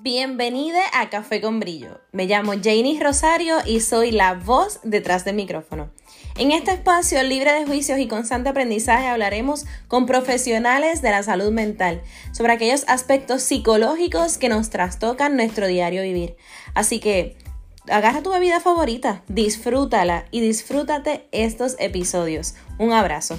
Bienvenida a Café con Brillo. Me llamo Janie Rosario y soy la voz detrás del micrófono. En este espacio libre de juicios y constante aprendizaje hablaremos con profesionales de la salud mental sobre aquellos aspectos psicológicos que nos trastocan nuestro diario vivir. Así que agarra tu bebida favorita, disfrútala y disfrútate estos episodios. Un abrazo.